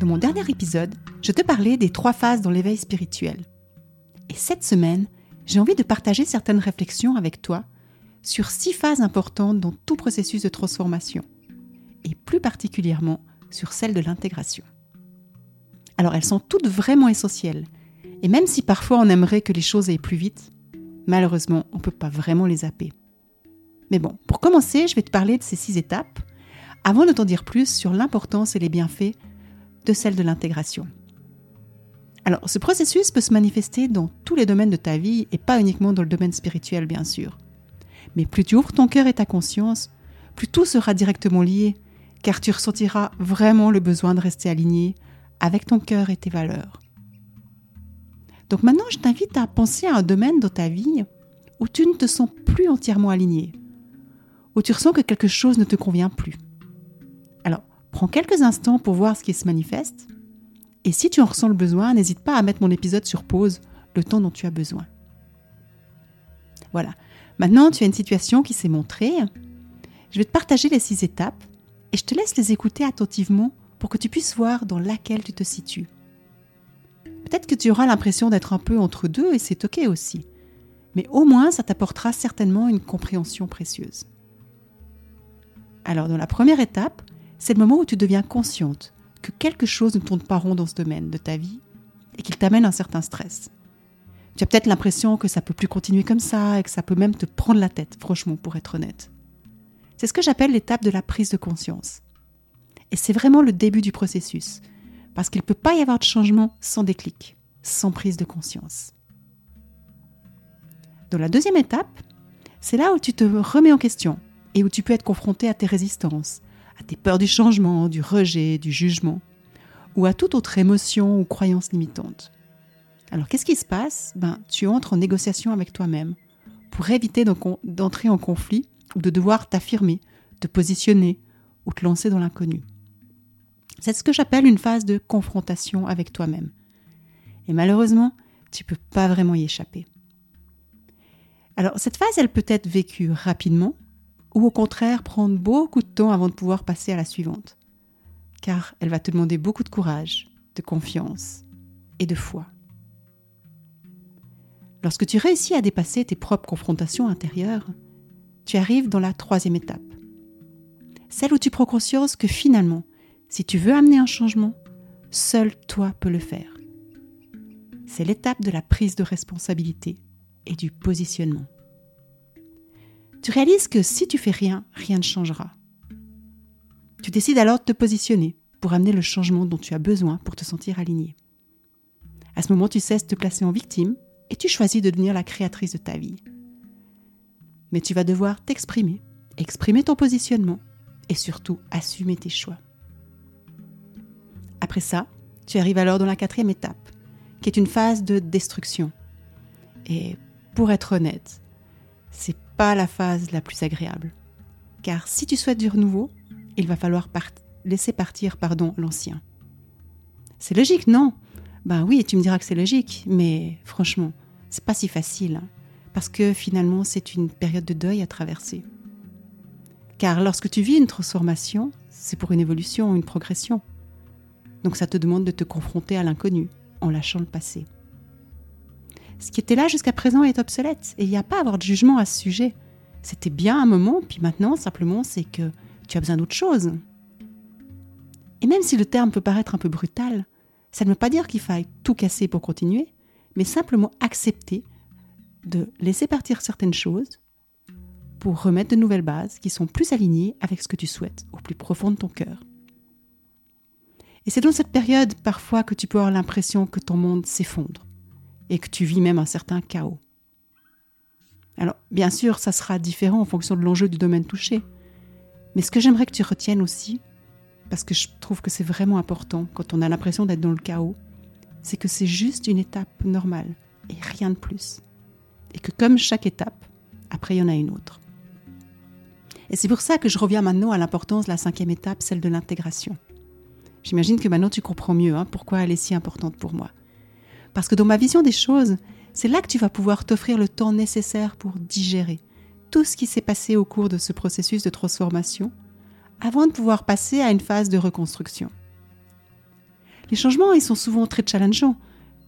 Dans mon dernier épisode, je te parlais des trois phases dans l'éveil spirituel. Et cette semaine, j'ai envie de partager certaines réflexions avec toi sur six phases importantes dans tout processus de transformation, et plus particulièrement sur celle de l'intégration. Alors elles sont toutes vraiment essentielles, et même si parfois on aimerait que les choses aillent plus vite, malheureusement on ne peut pas vraiment les zapper. Mais bon, pour commencer, je vais te parler de ces six étapes, avant de t'en dire plus sur l'importance et les bienfaits de celle de l'intégration. Alors, ce processus peut se manifester dans tous les domaines de ta vie et pas uniquement dans le domaine spirituel, bien sûr. Mais plus tu ouvres ton cœur et ta conscience, plus tout sera directement lié, car tu ressentiras vraiment le besoin de rester aligné avec ton cœur et tes valeurs. Donc maintenant, je t'invite à penser à un domaine dans ta vie où tu ne te sens plus entièrement aligné, où tu ressens que quelque chose ne te convient plus. Prends quelques instants pour voir ce qui se manifeste. Et si tu en ressens le besoin, n'hésite pas à mettre mon épisode sur pause le temps dont tu as besoin. Voilà. Maintenant, tu as une situation qui s'est montrée. Je vais te partager les six étapes et je te laisse les écouter attentivement pour que tu puisses voir dans laquelle tu te situes. Peut-être que tu auras l'impression d'être un peu entre deux et c'est ok aussi. Mais au moins, ça t'apportera certainement une compréhension précieuse. Alors, dans la première étape, c'est le moment où tu deviens consciente que quelque chose ne tourne pas rond dans ce domaine de ta vie et qu'il t'amène un certain stress. Tu as peut-être l'impression que ça peut plus continuer comme ça et que ça peut même te prendre la tête, franchement, pour être honnête. C'est ce que j'appelle l'étape de la prise de conscience. Et c'est vraiment le début du processus, parce qu'il ne peut pas y avoir de changement sans déclic, sans prise de conscience. Dans la deuxième étape, c'est là où tu te remets en question et où tu peux être confronté à tes résistances, à tes peurs du changement, du rejet, du jugement, ou à toute autre émotion ou croyance limitante. Alors qu'est-ce qui se passe? Ben, Tu entres en négociation avec toi-même pour éviter d'entrer en conflit ou de devoir t'affirmer, te positionner ou te lancer dans l'inconnu. C'est ce que j'appelle une phase de confrontation avec toi-même. Et malheureusement, tu ne peux pas vraiment y échapper. Alors cette phase, elle peut être vécue rapidement ou au contraire prendre beaucoup de temps avant de pouvoir passer à la suivante, car elle va te demander beaucoup de courage, de confiance et de foi. Lorsque tu réussis à dépasser tes propres confrontations intérieures, tu arrives dans la troisième étape, celle où tu prends conscience que finalement, si tu veux amener un changement, seul toi peux le faire. C'est l'étape de la prise de responsabilité et du positionnement tu réalises que si tu fais rien, rien ne changera. Tu décides alors de te positionner pour amener le changement dont tu as besoin pour te sentir aligné. À ce moment, tu cesses de te placer en victime et tu choisis de devenir la créatrice de ta vie. Mais tu vas devoir t'exprimer, exprimer ton positionnement et surtout assumer tes choix. Après ça, tu arrives alors dans la quatrième étape, qui est une phase de destruction. Et pour être honnête, c'est pas la phase la plus agréable. Car si tu souhaites du renouveau, il va falloir laisser partir pardon, l'ancien. C'est logique, non? Ben oui, tu me diras que c'est logique, mais franchement, c'est pas si facile. Hein, parce que finalement, c'est une période de deuil à traverser. Car lorsque tu vis une transformation, c'est pour une évolution, une progression. Donc ça te demande de te confronter à l'inconnu en lâchant le passé ce qui était là jusqu'à présent est obsolète. Et il n'y a pas à avoir de jugement à ce sujet. C'était bien un moment, puis maintenant, simplement, c'est que tu as besoin d'autre chose. Et même si le terme peut paraître un peu brutal, Ça ne veut pas dire qu'il faille tout casser pour continuer, mais simplement accepter de laisser partir certaines choses pour remettre de nouvelles bases qui sont plus alignées avec ce que tu souhaites au plus profond de ton cœur. Et c'est dans cette période parfois que tu peux avoir l'impression que ton monde s'effondre et que tu vis même un certain chaos. Alors, bien sûr, ça sera différent en fonction de l'enjeu du domaine touché. Mais ce que j'aimerais que tu retiennes aussi, parce que je trouve que c'est vraiment important quand on a l'impression d'être dans le chaos, c'est que c'est juste une étape normale et rien de plus. Et que comme chaque étape, après il y en a une autre. Et c'est pour ça que je reviens maintenant à l'importance de la cinquième étape, celle de l'intégration. J'imagine que maintenant tu comprends mieux hein, pourquoi elle est si importante pour moi. Parce que dans ma vision des choses, c'est là que tu vas pouvoir t'offrir le temps nécessaire pour digérer tout ce qui s'est passé au cours de ce processus de transformation avant de pouvoir passer à une phase de reconstruction. Les changements, ils sont souvent très challengeants,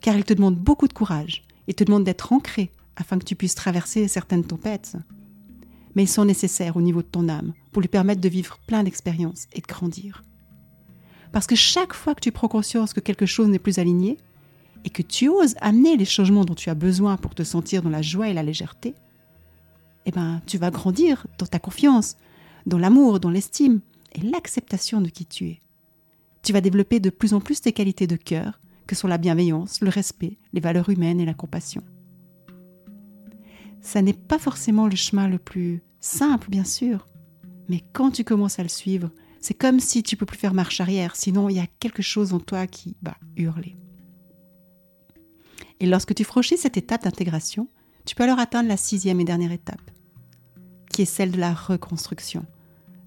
car ils te demandent beaucoup de courage et te demandent d'être ancré afin que tu puisses traverser certaines tempêtes. Mais ils sont nécessaires au niveau de ton âme pour lui permettre de vivre plein d'expériences et de grandir. Parce que chaque fois que tu prends conscience que quelque chose n'est plus aligné, et que tu oses amener les changements dont tu as besoin pour te sentir dans la joie et la légèreté, eh ben, tu vas grandir dans ta confiance, dans l'amour, dans l'estime et l'acceptation de qui tu es. Tu vas développer de plus en plus tes qualités de cœur, que sont la bienveillance, le respect, les valeurs humaines et la compassion. Ça n'est pas forcément le chemin le plus simple, bien sûr, mais quand tu commences à le suivre, c'est comme si tu peux plus faire marche arrière, sinon il y a quelque chose en toi qui va hurler. Et lorsque tu franchis cette étape d'intégration, tu peux alors atteindre la sixième et dernière étape, qui est celle de la reconstruction,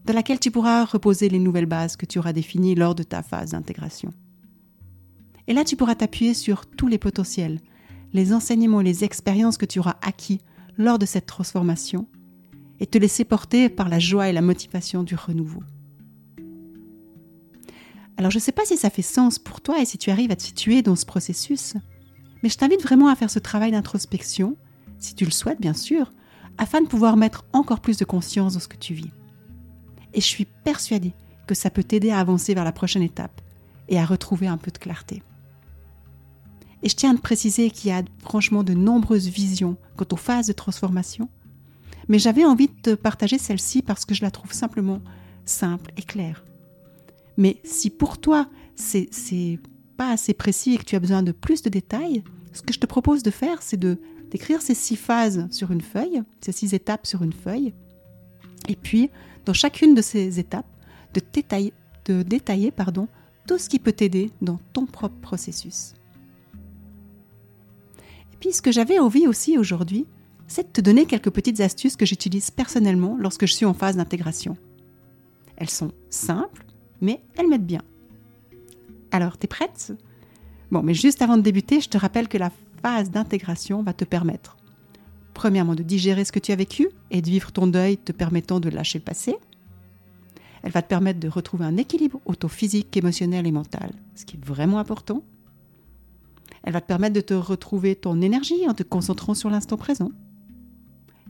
dans laquelle tu pourras reposer les nouvelles bases que tu auras définies lors de ta phase d'intégration. Et là, tu pourras t'appuyer sur tous les potentiels, les enseignements les expériences que tu auras acquis lors de cette transformation, et te laisser porter par la joie et la motivation du renouveau. Alors je ne sais pas si ça fait sens pour toi et si tu arrives à te situer dans ce processus, mais je t'invite vraiment à faire ce travail d'introspection, si tu le souhaites bien sûr, afin de pouvoir mettre encore plus de conscience dans ce que tu vis. Et je suis persuadée que ça peut t'aider à avancer vers la prochaine étape et à retrouver un peu de clarté. Et je tiens à te préciser qu'il y a franchement de nombreuses visions quant aux phases de transformation, mais j'avais envie de te partager celle-ci parce que je la trouve simplement simple et claire. Mais si pour toi, c'est assez précis et que tu as besoin de plus de détails, ce que je te propose de faire, c'est de d'écrire ces six phases sur une feuille, ces six étapes sur une feuille, et puis dans chacune de ces étapes, de détailler, de détailler pardon, tout ce qui peut t'aider dans ton propre processus. Et puis ce que j'avais envie aussi aujourd'hui, c'est de te donner quelques petites astuces que j'utilise personnellement lorsque je suis en phase d'intégration. Elles sont simples, mais elles m'aident bien. Alors, t'es prête? Bon, mais juste avant de débuter, je te rappelle que la phase d'intégration va te permettre, premièrement, de digérer ce que tu as vécu et de vivre ton deuil te permettant de lâcher le passé. Elle va te permettre de retrouver un équilibre auto-physique, émotionnel et mental, ce qui est vraiment important. Elle va te permettre de te retrouver ton énergie en te concentrant sur l'instant présent.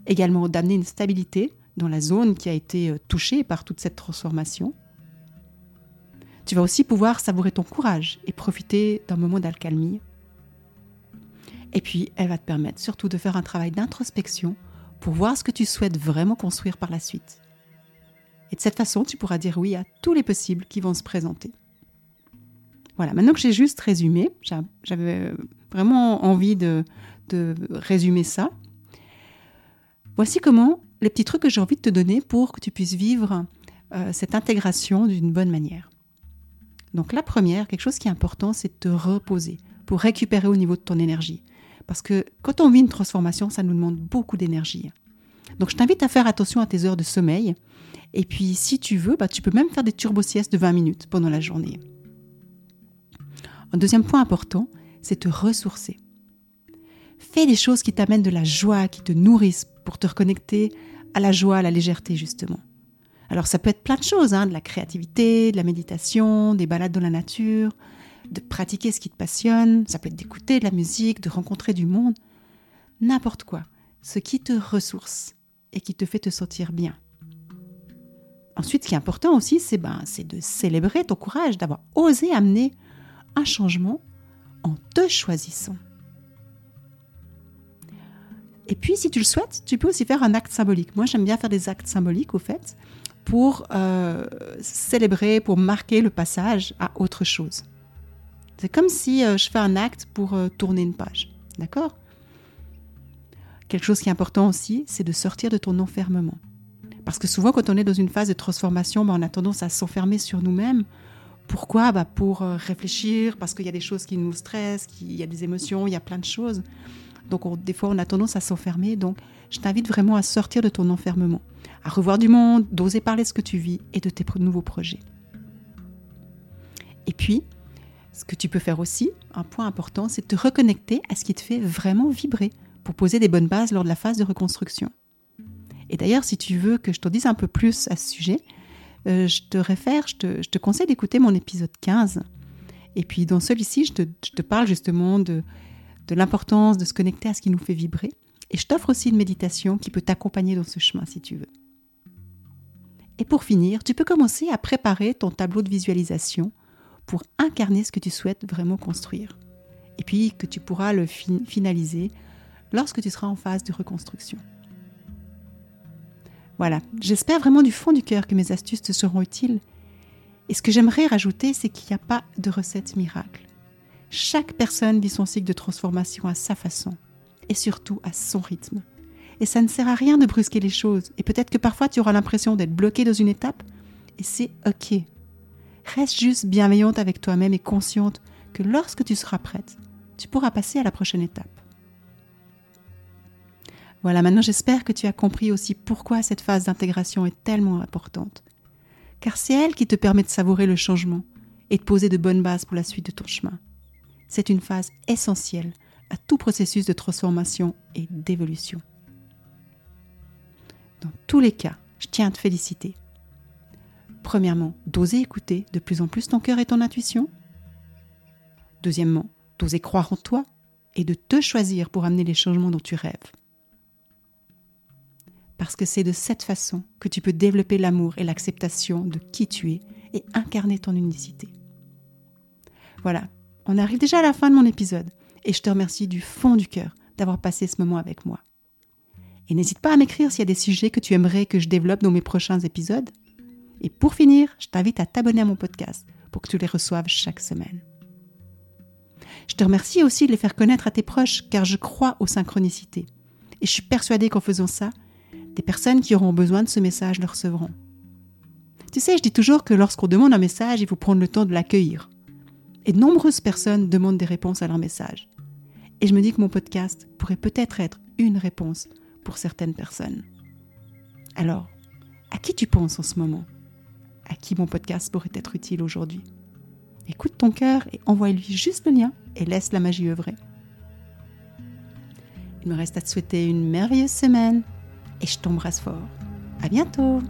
Également d'amener une stabilité dans la zone qui a été euh, touchée par toute cette transformation. Tu vas aussi pouvoir savourer ton courage et profiter d'un moment d'alcalmie. Et puis, elle va te permettre surtout de faire un travail d'introspection pour voir ce que tu souhaites vraiment construire par la suite. Et de cette façon, tu pourras dire oui à tous les possibles qui vont se présenter. Voilà, maintenant que j'ai juste résumé, j'avais vraiment envie de, résumer ça. Voici comment les petits trucs que j'ai envie de te donner pour que tu puisses vivre euh, cette intégration d'une bonne manière. Donc la première, quelque chose qui est important, c'est de te reposer pour récupérer au niveau de ton énergie. Parce que quand on vit une transformation, ça nous demande beaucoup d'énergie. Donc je t'invite à faire attention à tes heures de sommeil. Et puis si tu veux, bah, tu peux même faire des turbo-siestes de 20 minutes pendant la journée. Un deuxième point important, c'est te ressourcer. Fais des choses qui t'amènent de la joie, qui te nourrissent pour te reconnecter à la joie, à la légèreté justement. Alors ça peut être plein de choses, hein, de la créativité, de la méditation, des balades dans la nature, de pratiquer ce qui te passionne, ça peut être d'écouter de la musique, de rencontrer du monde, n'importe quoi, ce qui te ressource et qui te fait te sentir bien. Ensuite, ce qui est important aussi, c'est ben, de célébrer ton courage, d'avoir osé amener un changement en te choisissant. Et puis, si tu le souhaites, tu peux aussi faire un acte symbolique. Moi, j'aime bien faire des actes symboliques, au fait, pour euh, célébrer, pour marquer le passage à autre chose. C'est comme si euh, je fais un acte pour euh, tourner une page. D'accord? Quelque chose qui est important aussi, c'est de sortir de ton enfermement. Parce que souvent, quand on est dans une phase de transformation, ben, on a tendance à s'enfermer sur nous-mêmes. Pourquoi? Ben, Pour réfléchir, parce qu'il y a des choses qui nous stressent, il y a des émotions, il y a plein de choses. Donc, des fois, on a tendance à s'enfermer. Donc, je t'invite vraiment à sortir de ton enfermement, à revoir du monde, d'oser parler de ce que tu vis et de tes nouveaux projets. Et puis, ce que tu peux faire aussi, un point important, c'est de te reconnecter à ce qui te fait vraiment vibrer pour poser des bonnes bases lors de la phase de reconstruction. Et d'ailleurs, si tu veux que je te dise un peu plus à ce sujet, euh, je te réfère, je te, conseille d'écouter mon épisode 15. Et puis dans celui-ci, je te, parle justement de, de l'importance de se connecter à ce qui nous fait vibrer et je t'offre aussi une méditation qui peut t'accompagner dans ce chemin si tu veux. Et pour finir, tu peux commencer à préparer ton tableau de visualisation pour incarner ce que tu souhaites vraiment construire. Et puis que tu pourras le finaliser lorsque tu seras en phase de reconstruction. Voilà, j'espère vraiment du fond du cœur que mes astuces te seront utiles. Et ce que j'aimerais rajouter, c'est qu'il n'y a pas de recette miracle. Chaque personne vit son cycle de transformation à sa façon et surtout à son rythme. Et ça ne sert à rien de brusquer les choses. Et peut-être que parfois tu auras l'impression d'être bloqué dans une étape. Et c'est OK. Reste juste bienveillante avec toi-même et consciente que lorsque tu seras prête, tu pourras passer à la prochaine étape. Voilà, maintenant j'espère que tu as compris aussi pourquoi cette phase d'intégration est tellement importante. Car c'est elle qui te permet de savourer le changement et de poser de bonnes bases pour la suite de ton chemin. C'est une phase essentielle à tout processus de transformation et d'évolution. Dans tous les cas, je tiens à te féliciter. Premièrement, d'oser écouter de plus en plus ton cœur et ton intuition. Deuxièmement, d'oser croire en toi et de te choisir pour amener les changements dont tu rêves. Parce que c'est de cette façon que tu peux développer l'amour et l'acceptation de qui tu es et incarner ton unicité. Voilà, on arrive déjà à la fin de mon épisode et je te remercie du fond du cœur d'avoir passé ce moment avec moi. Et n'hésite pas à m'écrire s'il y a des sujets que tu aimerais que je développe dans mes prochains épisodes. Et pour finir, je t'invite à t'abonner à mon podcast pour que tu les reçoives chaque semaine. Je te remercie aussi de les faire connaître à tes proches car je crois aux synchronicités. Et je suis persuadée qu'en faisant ça, des personnes qui auront besoin de ce message le recevront. Tu sais, je dis toujours que lorsqu'on demande un message, il faut prendre le temps de l'accueillir. Et de nombreuses personnes demandent des réponses à leur message. Et je me dis que mon podcast pourrait peut-être être une réponse pour certaines personnes. Alors, à qui tu penses en ce moment? À qui mon podcast pourrait être utile aujourd'hui? Écoute ton cœur et envoie-lui juste le lien et laisse la magie œuvrer. Il me reste à te souhaiter une merveilleuse semaine et je t'embrasse fort. À bientôt